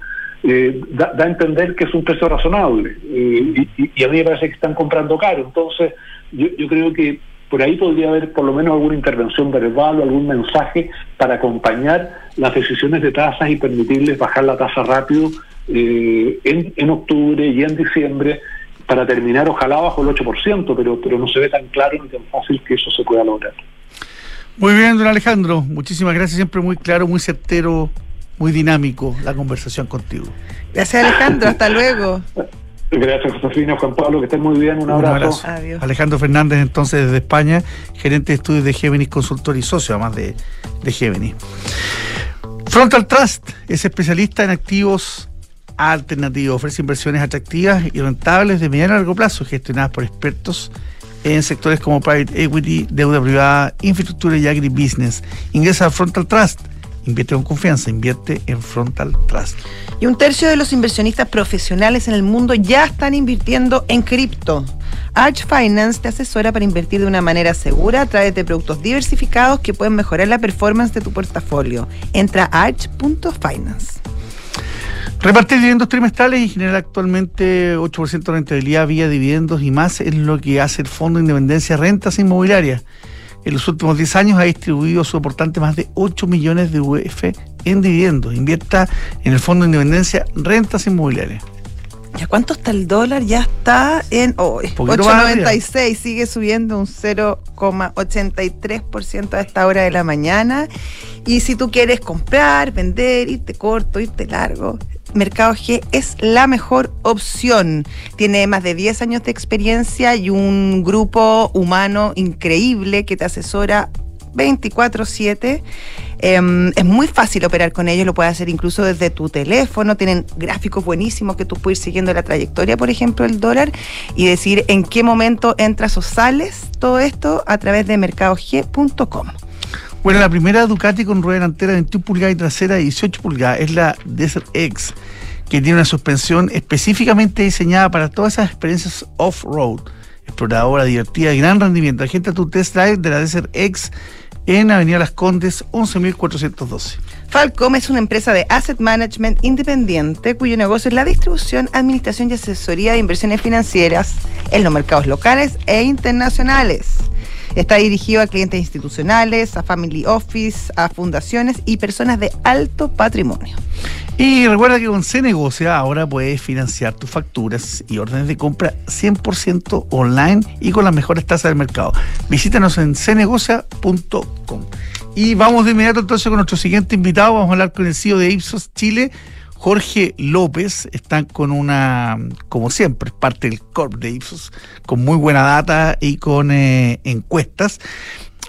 da, a entender que es un precio razonable y, a mí me parece que están comprando caro. Entonces, yo, yo creo que por ahí podría haber por lo menos alguna intervención verbal o algún mensaje para acompañar las decisiones de tasas y permitirles bajar la tasa rápido eh, en, octubre y en diciembre para terminar ojalá bajo el 8%, pero, pero no se ve tan claro ni tan fácil que eso se pueda lograr. Muy bien, don Alejandro, muchísimas gracias, siempre muy claro, muy certero, muy dinámico la conversación contigo. Gracias Alejandro, hasta luego. Gracias, Josefina, Juan Pablo, que estén muy bien. Un abrazo. Alejandro Fernández, entonces, desde España, gerente de estudios de Géminis Consultor y socio, además de, de Géminis. Frontal Trust es especialista en activos alternativos, ofrece inversiones atractivas y rentables de mediano a largo plazo, gestionadas por expertos en sectores como private equity, deuda privada, infraestructura y agribusiness. Ingresa a Frontal Trust Invierte con confianza, invierte en Frontal Trust. Y un tercio de los inversionistas profesionales en el mundo ya están invirtiendo en cripto. Arch Finance te asesora para invertir de una manera segura a través de productos diversificados que pueden mejorar la performance de tu portafolio. Entra a arch.finance. Repartir dividendos trimestrales y generar actualmente 8% de rentabilidad vía dividendos y más es lo que hace el Fondo de Independencia Rentas Inmobiliarias en los últimos 10 años ha distribuido su aportante más de 8 millones de UF en dividendos. Invierta en el Fondo de Independencia Rentas Inmobiliarias. ¿Ya cuánto está el dólar? Ya está en oh, 8.96, sigue subiendo un 0,83% a esta hora de la mañana. Y si tú quieres comprar, vender, irte corto, irte largo, Mercado G es la mejor opción. Tiene más de 10 años de experiencia y un grupo humano increíble que te asesora 24/7. Em, es muy fácil operar con ellos, lo puedes hacer incluso desde tu teléfono. Tienen gráficos buenísimos que tú puedes ir siguiendo la trayectoria, por ejemplo, del dólar y decir en qué momento entras o sales. Todo esto a través de mercadog.com. Bueno, la primera Ducati con rueda delantera de 21 pulgadas y trasera de 18 pulgadas es la Desert X, que tiene una suspensión específicamente diseñada para todas esas experiencias off-road. Exploradora, divertida, de gran rendimiento. Agente a tu test drive de la Desert X en Avenida Las Condes, 11.412. Falcom es una empresa de asset management independiente cuyo negocio es la distribución, administración y asesoría de inversiones financieras en los mercados locales e internacionales. Está dirigido a clientes institucionales, a family office, a fundaciones y personas de alto patrimonio. Y recuerda que con CNegocia ahora puedes financiar tus facturas y órdenes de compra 100% online y con las mejores tasas del mercado. Visítanos en cnegocia.com. Y vamos de inmediato entonces con nuestro siguiente invitado. Vamos a hablar con el CEO de Ipsos Chile, Jorge López están con una, como siempre, parte del Corp de Ipsos, con muy buena data y con eh, encuestas.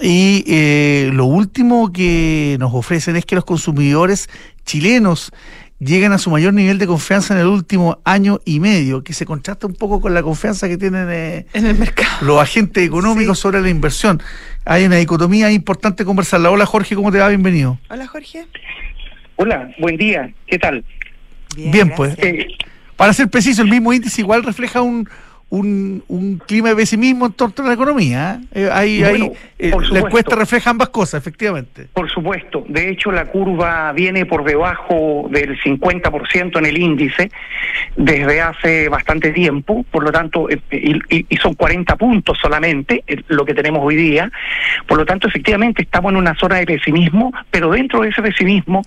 Y eh, lo último que nos ofrecen es que los consumidores chilenos llegan a su mayor nivel de confianza en el último año y medio, que se contrasta un poco con la confianza que tienen eh, en el mercado. los agentes económicos sobre la inversión. Hay una dicotomía importante conversarla. Hola Jorge, ¿cómo te va? Bienvenido. Hola Jorge. Hola, buen día. ¿Qué tal? Bien, pues. para ser preciso, el mismo índice igual refleja un, un, un clima de pesimismo en torno a la economía. ¿eh? Eh, eh, la encuesta refleja ambas cosas, efectivamente. Por supuesto. De hecho, la curva viene por debajo del 50% en el índice desde hace bastante tiempo, por lo tanto, y, son 40 puntos solamente lo que tenemos hoy día. Por lo tanto, efectivamente, estamos en una zona de pesimismo, pero dentro de ese pesimismo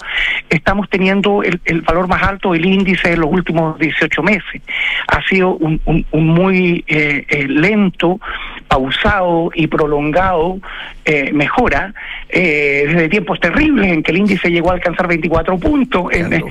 estamos teniendo el, valor más alto del índice en los últimos 18 meses. Ha sido un muy eh, eh, lento, pausado y prolongado eh, mejora desde tiempos terribles en que el índice llegó a alcanzar 24 puntos en,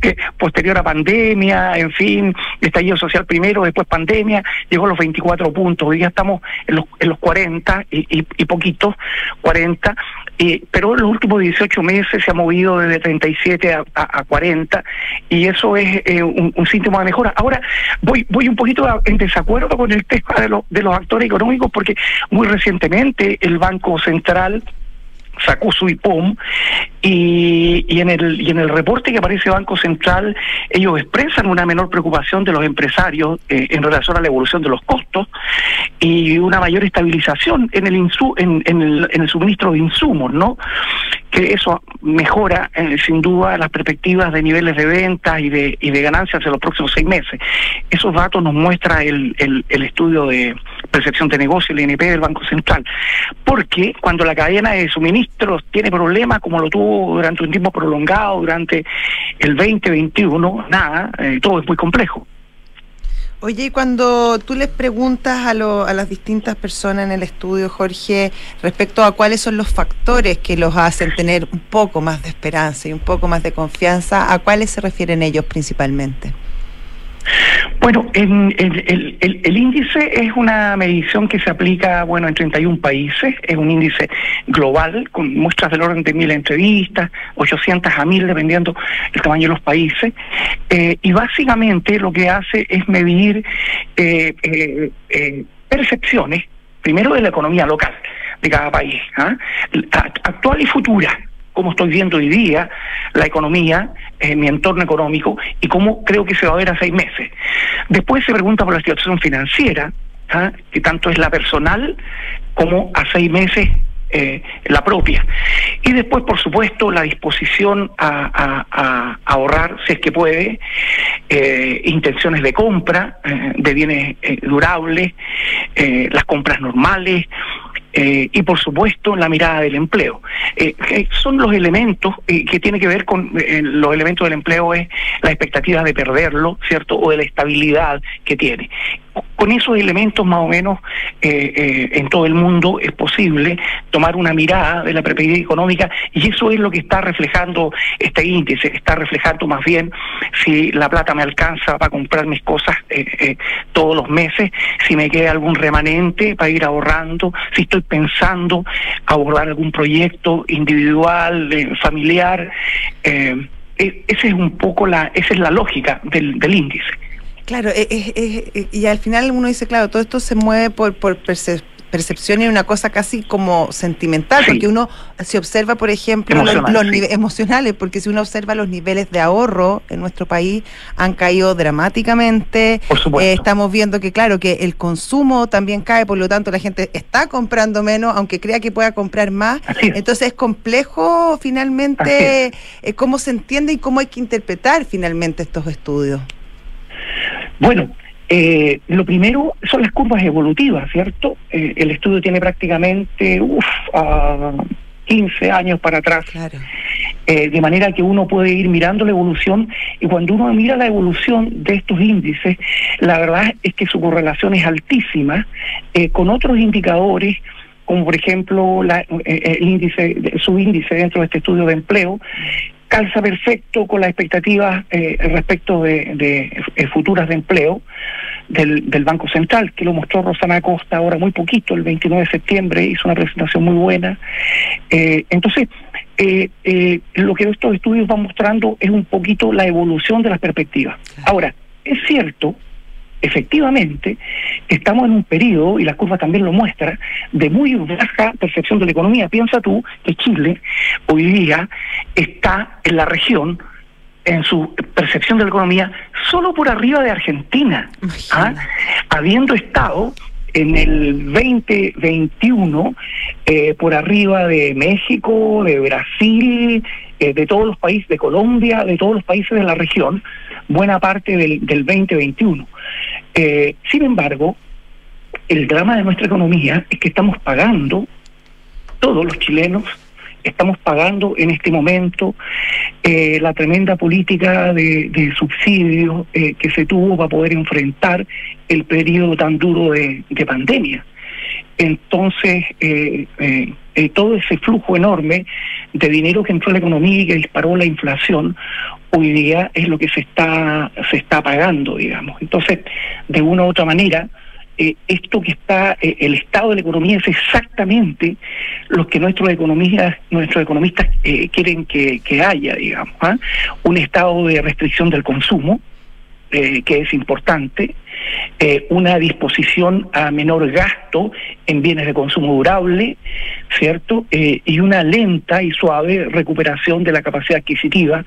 posterior a pandemia, en fin, estallido social primero, después pandemia, llegó a los 24 puntos, hoy ya estamos en los, en los 40 y, y, y poquitos, 40, y, pero en los últimos 18 meses se ha movido desde 37 a, a, a 40 y eso es eh, un, un, síntoma de mejora. Ahora voy voy un poquito en desacuerdo con el tema de, lo, de los actores económicos porque muy recientemente el Banco Central sacó su IPOM y, y, en el, y en el reporte que aparece Banco Central ellos expresan una menor preocupación de los empresarios eh, en relación a la evolución de los costos y una mayor estabilización en el, en el suministro de insumos, ¿no? que eso mejora eh, sin duda las perspectivas de niveles de ventas y de, y de ganancias en los próximos seis meses. Esos datos nos muestra el, el, el estudio de percepción de negocio, el INP del Banco Central. Porque cuando la cadena de suministros tiene problemas, como lo tuvo durante un tiempo prolongado, durante el 2021, nada, eh, todo es muy complejo. Oye, y cuando tú les preguntas a, lo, a las distintas personas en el estudio, Jorge, respecto a cuáles son los factores que los hacen tener un poco más de esperanza y un poco más de confianza, ¿a cuáles se refieren ellos principalmente? Bueno, en, en, el, índice es una medición que se aplica bueno en 31 países, es un índice global con muestras del orden de mil entrevistas, 800 a mil dependiendo el tamaño de los países, eh, y básicamente lo que hace es medir eh, eh, eh percepciones, primero de la economía local de cada país, ¿ah? actual y futura cómo estoy viendo hoy día la economía, eh, mi entorno económico y cómo creo que se va a ver a seis meses. Después se pregunta por la situación financiera, ¿ah? que tanto es la personal como a seis meses eh, la propia. Y después, por supuesto, la disposición a, ahorrar, si es que puede, eh, intenciones de compra de bienes durables, las compras normales, eh, y por supuesto la mirada del empleo. Eh, eh, son los elementos eh, que tiene que ver con los elementos del empleo es la expectativa de perderlo, ¿cierto? O de la estabilidad que tiene. Con esos elementos más o menos eh, en todo el mundo es posible tomar una mirada de la perspectiva económica y eso es lo que está reflejando este índice, está reflejando más bien si la plata me alcanza para comprar mis cosas todos los meses, si me queda algún remanente para ir ahorrando, si estoy pensando abordar algún proyecto individual, eh, familiar. Eh, esa es un poco la, esa es la lógica del índice. Claro, es, es, es, y al final uno dice, claro, todo esto se mueve por, por percepción percepción y una cosa casi como sentimental, sí. porque uno se observa, por ejemplo, Emocional, los, los sí. emocionales, porque si uno observa los niveles de ahorro en nuestro país han caído dramáticamente. Eh, estamos viendo que, claro, que el consumo también cae, por lo tanto la gente está comprando menos, aunque crea que pueda comprar más. Entonces es complejo finalmente eh, cómo se entiende y cómo hay que interpretar finalmente estos estudios. Bueno, eh, lo primero son las curvas evolutivas, ¿cierto? Eh, el estudio tiene prácticamente uf, uh, 15 años para atrás. Claro. Eh, de manera que uno puede ir mirando la evolución y cuando uno mira la evolución de estos índices, la verdad es que su correlación es altísima eh, con otros indicadores como por ejemplo la, el índice, su índice dentro de este estudio de empleo, calza perfecto con las expectativas eh, respecto de, de eh, futuras de empleo del, del, Banco Central, que lo mostró Rosana Costa ahora muy poquito, el 29 de septiembre, hizo una presentación muy buena. Eh, entonces, eh, lo que estos estudios van mostrando es un poquito la evolución de las perspectivas. Ahora, es cierto efectivamente estamos en un periodo, y la curva también lo muestra, de muy baja percepción de la economía. Piensa tú que Chile hoy día está en la región en su percepción de la economía solo por arriba de Argentina, ¿ah? habiendo estado en el 2021 eh, por arriba de México, de Brasil, eh, de todos los países, de Colombia, de todos los países de la región, buena parte del, del 2021. Eh, sin embargo, el drama de nuestra economía es que estamos pagando, todos los chilenos, estamos pagando en este momento eh, la tremenda política de, de subsidios eh, que se tuvo para poder enfrentar el periodo tan duro de, de pandemia. Entonces eh, eh, todo ese flujo enorme de dinero que entró a la economía y que disparó la inflación, hoy día es lo que se está, se está pagando, digamos. Entonces, de una u otra manera, eh, esto que está, eh, el estado de la economía es exactamente lo que nuestros economistas, nuestros economistas eh, quieren que, haya, digamos, ¿ah? un estado de restricción del consumo, que es importante, una disposición a menor gasto en bienes de consumo durable, ¿cierto? y una lenta y suave recuperación de la capacidad adquisitiva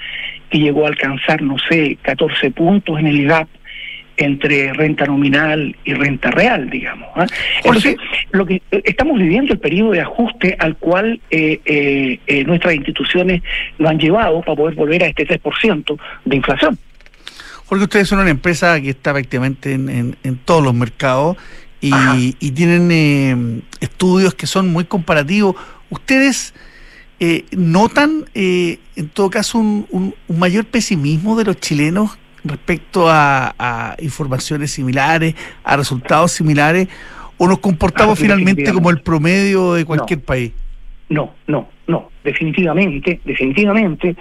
que llegó a alcanzar, no sé, 14 puntos en el gap entre renta nominal y renta real, digamos. ¿ah? Entonces, lo que eh, estamos viviendo el periodo de ajuste al cual eh, eh, nuestras instituciones lo han llevado para poder volver a este 3% de inflación. Porque ustedes son una empresa que está prácticamente en, todos los mercados y, tienen estudios que son muy comparativos. ¿Ustedes notan, en todo caso, un mayor pesimismo de los chilenos respecto a, informaciones similares, a resultados similares, o nos comportamos finalmente como el promedio de cualquier país? No, no, no, definitivamente, definitivamente,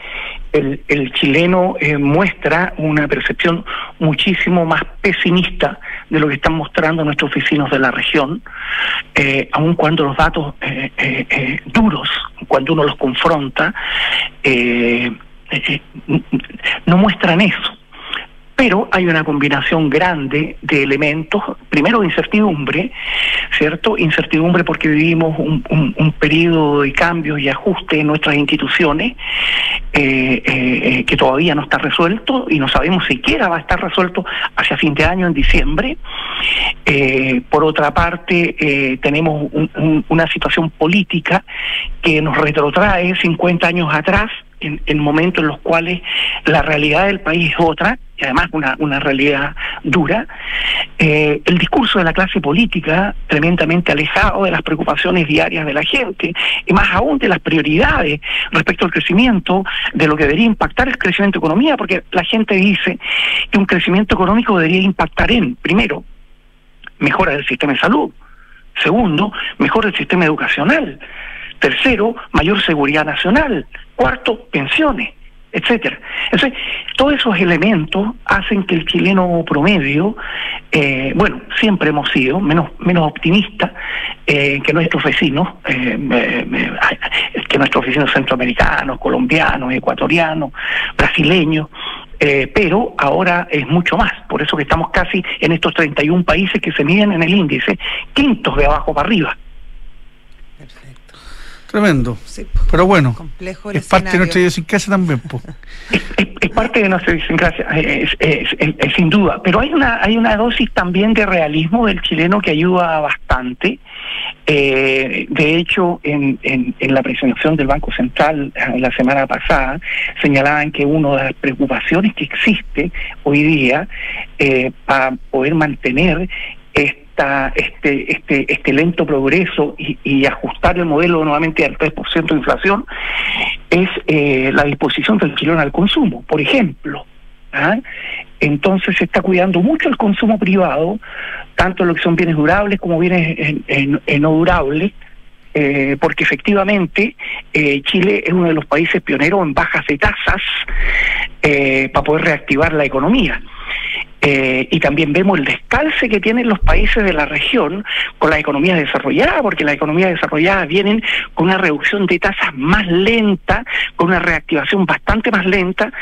el, el chileno eh, muestra una percepción muchísimo más pesimista de lo que están mostrando nuestros vecinos de la región, eh, aun cuando los datos eh, duros, cuando uno los confronta, no muestran eso pero hay una combinación grande de elementos, primero incertidumbre, ¿cierto? Incertidumbre porque vivimos un, un, periodo de cambios y ajustes en nuestras instituciones eh, eh, que todavía no está resuelto y no sabemos siquiera va a estar resuelto hacia fin de año, en diciembre. Eh, por otra parte, tenemos una situación política que nos retrotrae 50 años atrás, en, en momentos en los cuales la realidad del país es otra y además una, una realidad dura, eh, el discurso de la clase política tremendamente alejado de las preocupaciones diarias de la gente y más aún de las prioridades respecto al crecimiento, de lo que debería impactar el crecimiento de economía, porque la gente dice que un crecimiento económico debería impactar en, primero, mejora del sistema de salud, segundo, mejora el sistema educacional, tercero, mayor seguridad nacional, cuarto, pensiones etcétera. Entonces, todos esos elementos hacen que el chileno promedio, eh, bueno, siempre hemos sido menos menos optimistas eh, que nuestros vecinos, eh, que nuestros vecinos centroamericanos, colombianos, ecuatorianos, brasileños, pero ahora es mucho más, por eso que estamos casi en estos 31 países que se miden en el índice, quintos de abajo para arriba. Tremendo. Pero bueno, es parte de nuestra idiosincrasia también. Es, parte de nuestra idiosincrasia, sin duda. Pero hay una, hay una dosis también de realismo del chileno que ayuda bastante. Eh, de hecho, en, en, la presentación del Banco Central eh, la semana pasada, señalaban que una de las preocupaciones que existe hoy día eh, para poder mantener este, este, este lento progreso y, ajustar el modelo nuevamente al 3% de inflación es eh, la disposición del chileno al consumo, por ejemplo. ¿ah? Entonces se está cuidando mucho el consumo privado, tanto lo que son bienes durables como bienes en, no durables, eh, porque efectivamente eh, Chile es uno de los países pioneros en bajas de tasas para poder reactivar la economía. Eh, y también vemos el descalce que tienen los países de la región con las economías desarrolladas, porque las economías desarrolladas vienen con una reducción de tasas más lenta, con una reactivación bastante más lenta,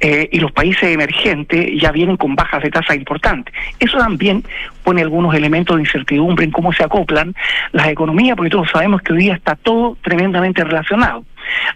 eh, y los países emergentes ya vienen con bajas de tasas importantes. Eso también pone algunos elementos de incertidumbre en cómo se acoplan las economías, porque todos sabemos que hoy día está todo tremendamente relacionado.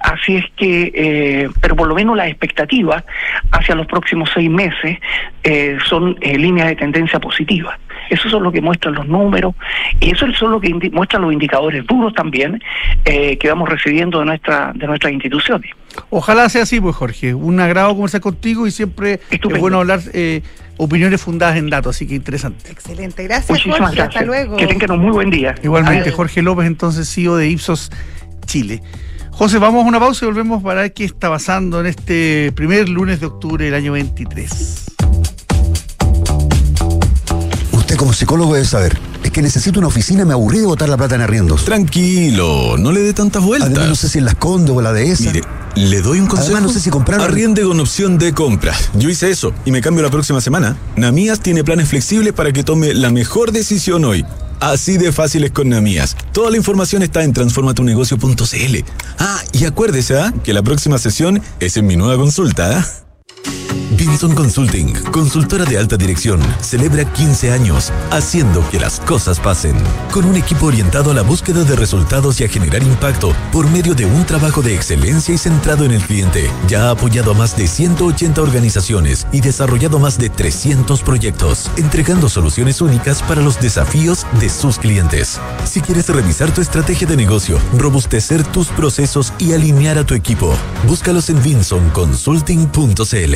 Así es que, eh, pero por lo menos las expectativas hacia los próximos seis meses eh, son eh, líneas de tendencia positiva. Eso es lo que muestran los números y eso es lo que muestran los indicadores duros también que vamos recibiendo de, nuestra, de nuestras instituciones. Ojalá sea así, pues Jorge. Un agrado conversar contigo y siempre es bueno hablar opiniones fundadas en datos, así que interesante. Excelente, gracias Jorge, hasta luego. Que tengan un muy buen día. Igualmente, Jorge López, entonces CEO de Ipsos Chile. José, vamos a una pausa y volvemos para ver qué está pasando en este primer lunes de octubre del año 23. Usted como psicólogo debe saber que necesito una oficina, me aburrí de botar la plata en arriendos. Tranquilo, no le dé tantas vueltas. Además, no sé si en la escondo o la de esa. Mire, le doy un consejo. Además, no sé si comprar. Arriende con opción de compra. Yo hice eso y me cambio la próxima semana. Namías tiene planes flexibles para que tome la mejor decisión hoy. Así de fácil es con Namías. Toda la información está en transformatunegocio.cl. Ah, y acuérdese ¿ah? que la próxima sesión es en mi nueva consulta. ¿ah? Vinson Consulting, consultora de alta dirección, celebra 15 años haciendo que las cosas pasen. Con un equipo orientado a la búsqueda de resultados y a generar impacto por medio de un trabajo de excelencia y centrado en el cliente. Ya ha apoyado a más de 180 organizaciones y desarrollado más de 300 proyectos, entregando soluciones únicas para los desafíos de sus clientes. Si quieres revisar tu estrategia de negocio, robustecer tus procesos y alinear a tu equipo, búscalos en vinsonconsulting.cl.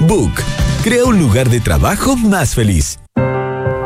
Book Crea un lugar de trabajo más feliz.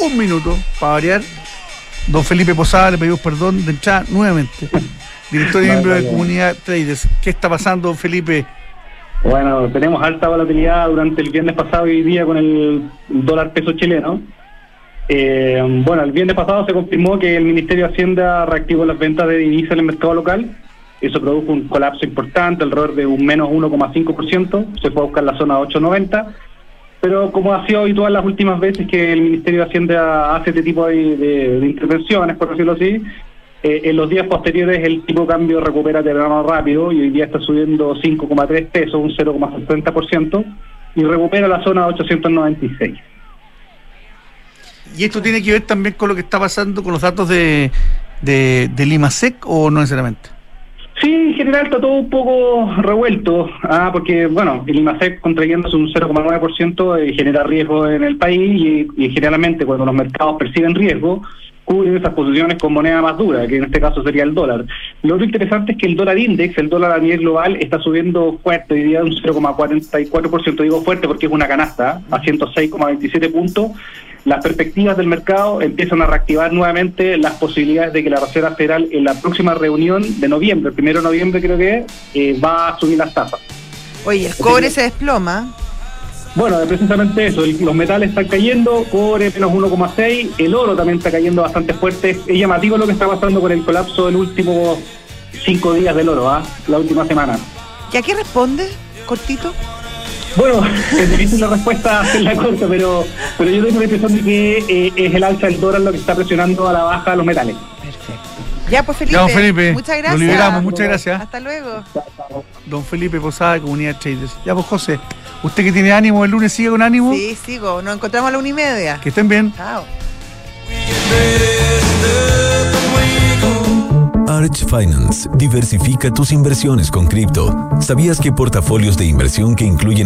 un minuto para variar. Don Felipe Posada, le pedimos perdón de entrada nuevamente. Director y miembro de Comunidad Traders. ¿Qué está pasando, don Felipe? Bueno, tenemos alta volatilidad durante el viernes pasado y hoy día con el dólar peso chileno. Eh, bueno, el viernes pasado se confirmó que el Ministerio de Hacienda reactivó las ventas de divisas en el mercado local. Eso produjo un colapso importante, alrededor de un menos 1,5%. Se fue a buscar la zona 890 pero como ha sido habitual las últimas veces que el Ministerio de Hacienda hace este tipo de, de- de intervenciones, por decirlo así, eh, en los días posteriores el tipo de cambio recupera terreno rápido y hoy día está subiendo 5,3 pesos, un 0,60%, y recupera la zona 896. ¿Y esto tiene que ver también con lo que está pasando con los datos de, de, del IMASEC o no necesariamente? Sí, en general está todo un poco revuelto, ah, porque bueno, el IMASEC contrayéndose un 0,9% eh, genera riesgo en el país y generalmente cuando los mercados perciben riesgo, cubren esas posiciones con moneda más dura, que en este caso sería el dólar. Lo otro interesante es que el dólar index, el dólar a nivel global, está subiendo fuerte, hoy día un 0,44%, digo fuerte porque es una canasta, a 106,27 puntos. Las perspectivas del mercado empiezan a reactivar nuevamente las posibilidades de que la Reserva Federal en la próxima reunión de noviembre, el primero de noviembre creo que, es, eh, va a subir las tasas. Oye, el cobre se desploma. Bueno, precisamente eso, el- los metales están cayendo, cobre menos 1,6, el oro también está cayendo bastante fuerte. Es llamativo lo que está pasando con el colapso del último cinco días del oro, ¿ah? la última semana. ¿Y a qué responde? Cortito. Bueno, es difícil la respuesta hacerla corta, pero, pero yo tengo la impresión de que eh, es el alza del dólar lo que está presionando a la baja los metales. Ya, pues Felipe. Ya, don Felipe, Muchas lo gracias. liberamos, muchas gracias. Hasta luego. Don Felipe Posada de Comunidad Traders. Ya, pues José, usted que tiene ánimo, el lunes sigue con ánimo. Sí, sigo. Nos encontramos a la una y media. Que estén bien. Chao. Arch Finance diversifica tus inversiones con cripto. ¿Sabías que portafolios de inversión que incluyen